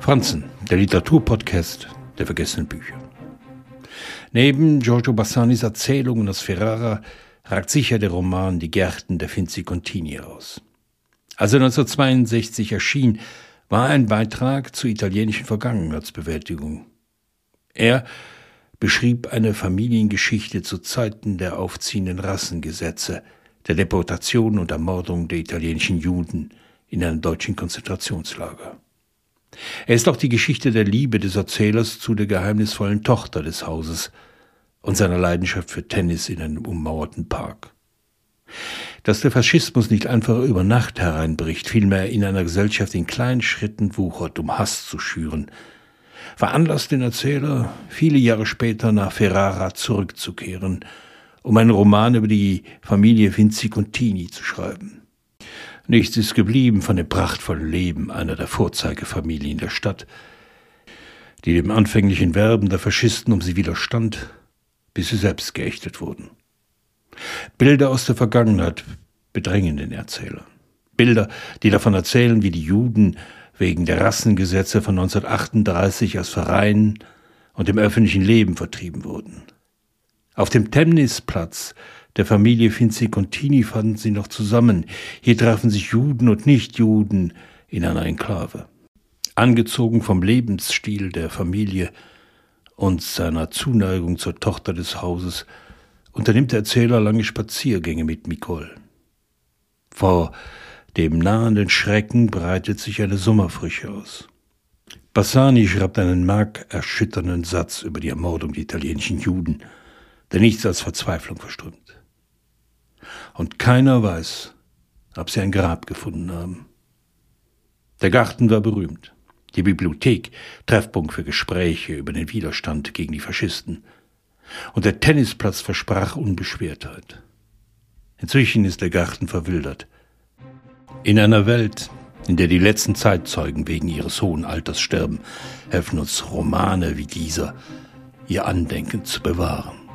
Franzen, der Literaturpodcast der vergessenen Bücher. Neben Giorgio Bassanis Erzählungen aus Ferrara ragt sicher der Roman Die Gärten der Finzi Contini aus. Als er 1962 erschien, war ein Beitrag zur italienischen Vergangenheitsbewältigung. Er beschrieb eine Familiengeschichte zu Zeiten der aufziehenden Rassengesetze, der Deportation und Ermordung der italienischen Juden in einem deutschen Konzentrationslager. Er ist auch die Geschichte der Liebe des Erzählers zu der geheimnisvollen Tochter des Hauses und seiner Leidenschaft für Tennis in einem ummauerten Park. Dass der Faschismus nicht einfach über Nacht hereinbricht, vielmehr in einer Gesellschaft in kleinen Schritten wuchert, um Hass zu schüren, veranlasst den Erzähler, viele Jahre später nach Ferrara zurückzukehren, um einen Roman über die Familie Vinci Contini zu schreiben. Nichts ist geblieben von dem prachtvollen Leben einer der Vorzeigefamilien der Stadt, die dem anfänglichen Werben der Faschisten um sie widerstand, bis sie selbst geächtet wurden. Bilder aus der Vergangenheit bedrängen den Erzähler. Bilder, die davon erzählen, wie die Juden wegen der Rassengesetze von 1938 aus Vereinen und dem öffentlichen Leben vertrieben wurden. Auf dem Temnisplatz der Familie Finzi Contini fanden sie noch zusammen. Hier trafen sich Juden und Nichtjuden in einer Enklave. Angezogen vom Lebensstil der Familie und seiner Zuneigung zur Tochter des Hauses, unternimmt der Erzähler lange Spaziergänge mit Nicole. Vor dem nahenden Schrecken breitet sich eine Sommerfrische aus. Bassani schreibt einen markerschütternden Satz über die Ermordung der italienischen Juden, der nichts als Verzweiflung verströmt und keiner weiß, ob sie ein Grab gefunden haben. Der Garten war berühmt, die Bibliothek Treffpunkt für Gespräche über den Widerstand gegen die Faschisten, und der Tennisplatz versprach Unbeschwertheit. Inzwischen ist der Garten verwildert. In einer Welt, in der die letzten Zeitzeugen wegen ihres hohen Alters sterben, helfen uns Romane wie dieser, ihr Andenken zu bewahren.